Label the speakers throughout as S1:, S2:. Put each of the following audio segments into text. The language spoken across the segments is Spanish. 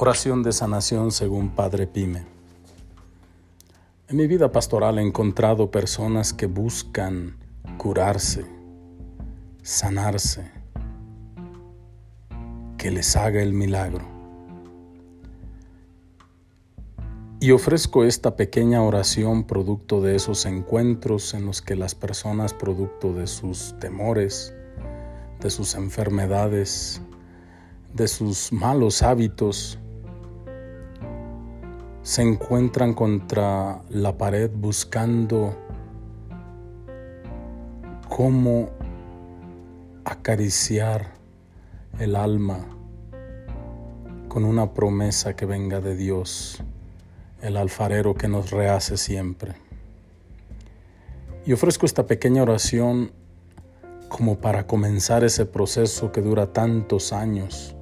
S1: Oración de sanación según Padre Pime. En mi vida pastoral he encontrado personas que buscan curarse, sanarse, que les haga el milagro. Y ofrezco esta pequeña oración producto de esos encuentros en los que las personas, producto de sus temores, de sus enfermedades, de sus malos hábitos, se encuentran contra la pared buscando cómo acariciar el alma con una promesa que venga de Dios, el alfarero que nos rehace siempre. Y ofrezco esta pequeña oración como para comenzar ese proceso que dura tantos años,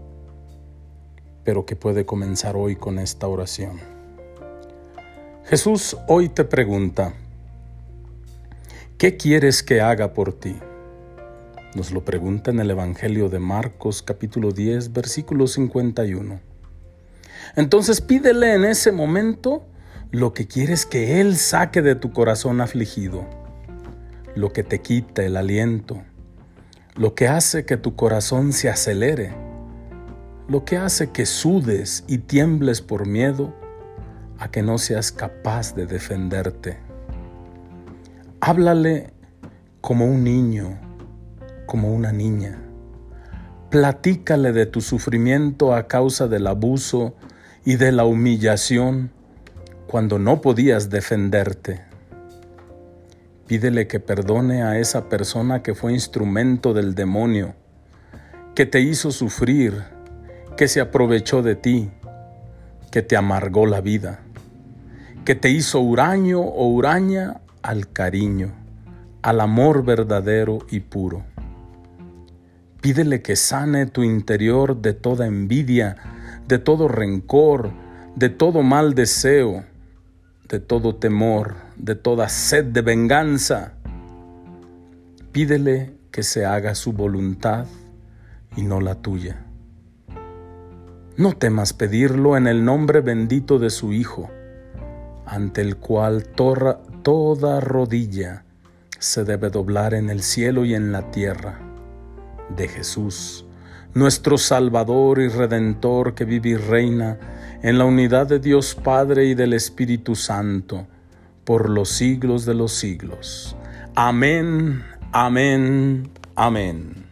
S1: pero que puede comenzar hoy con esta oración. Jesús hoy te pregunta, ¿qué quieres que haga por ti? Nos lo pregunta en el Evangelio de Marcos capítulo 10 versículo 51. Entonces pídele en ese momento lo que quieres que Él saque de tu corazón afligido, lo que te quita el aliento, lo que hace que tu corazón se acelere, lo que hace que sudes y tiembles por miedo a que no seas capaz de defenderte. Háblale como un niño, como una niña. Platícale de tu sufrimiento a causa del abuso y de la humillación cuando no podías defenderte. Pídele que perdone a esa persona que fue instrumento del demonio, que te hizo sufrir, que se aprovechó de ti, que te amargó la vida que te hizo huraño o huraña al cariño, al amor verdadero y puro. Pídele que sane tu interior de toda envidia, de todo rencor, de todo mal deseo, de todo temor, de toda sed de venganza. Pídele que se haga su voluntad y no la tuya. No temas pedirlo en el nombre bendito de su Hijo ante el cual toda rodilla se debe doblar en el cielo y en la tierra, de Jesús, nuestro Salvador y Redentor que vive y reina en la unidad de Dios Padre y del Espíritu Santo, por los siglos de los siglos. Amén, amén, amén.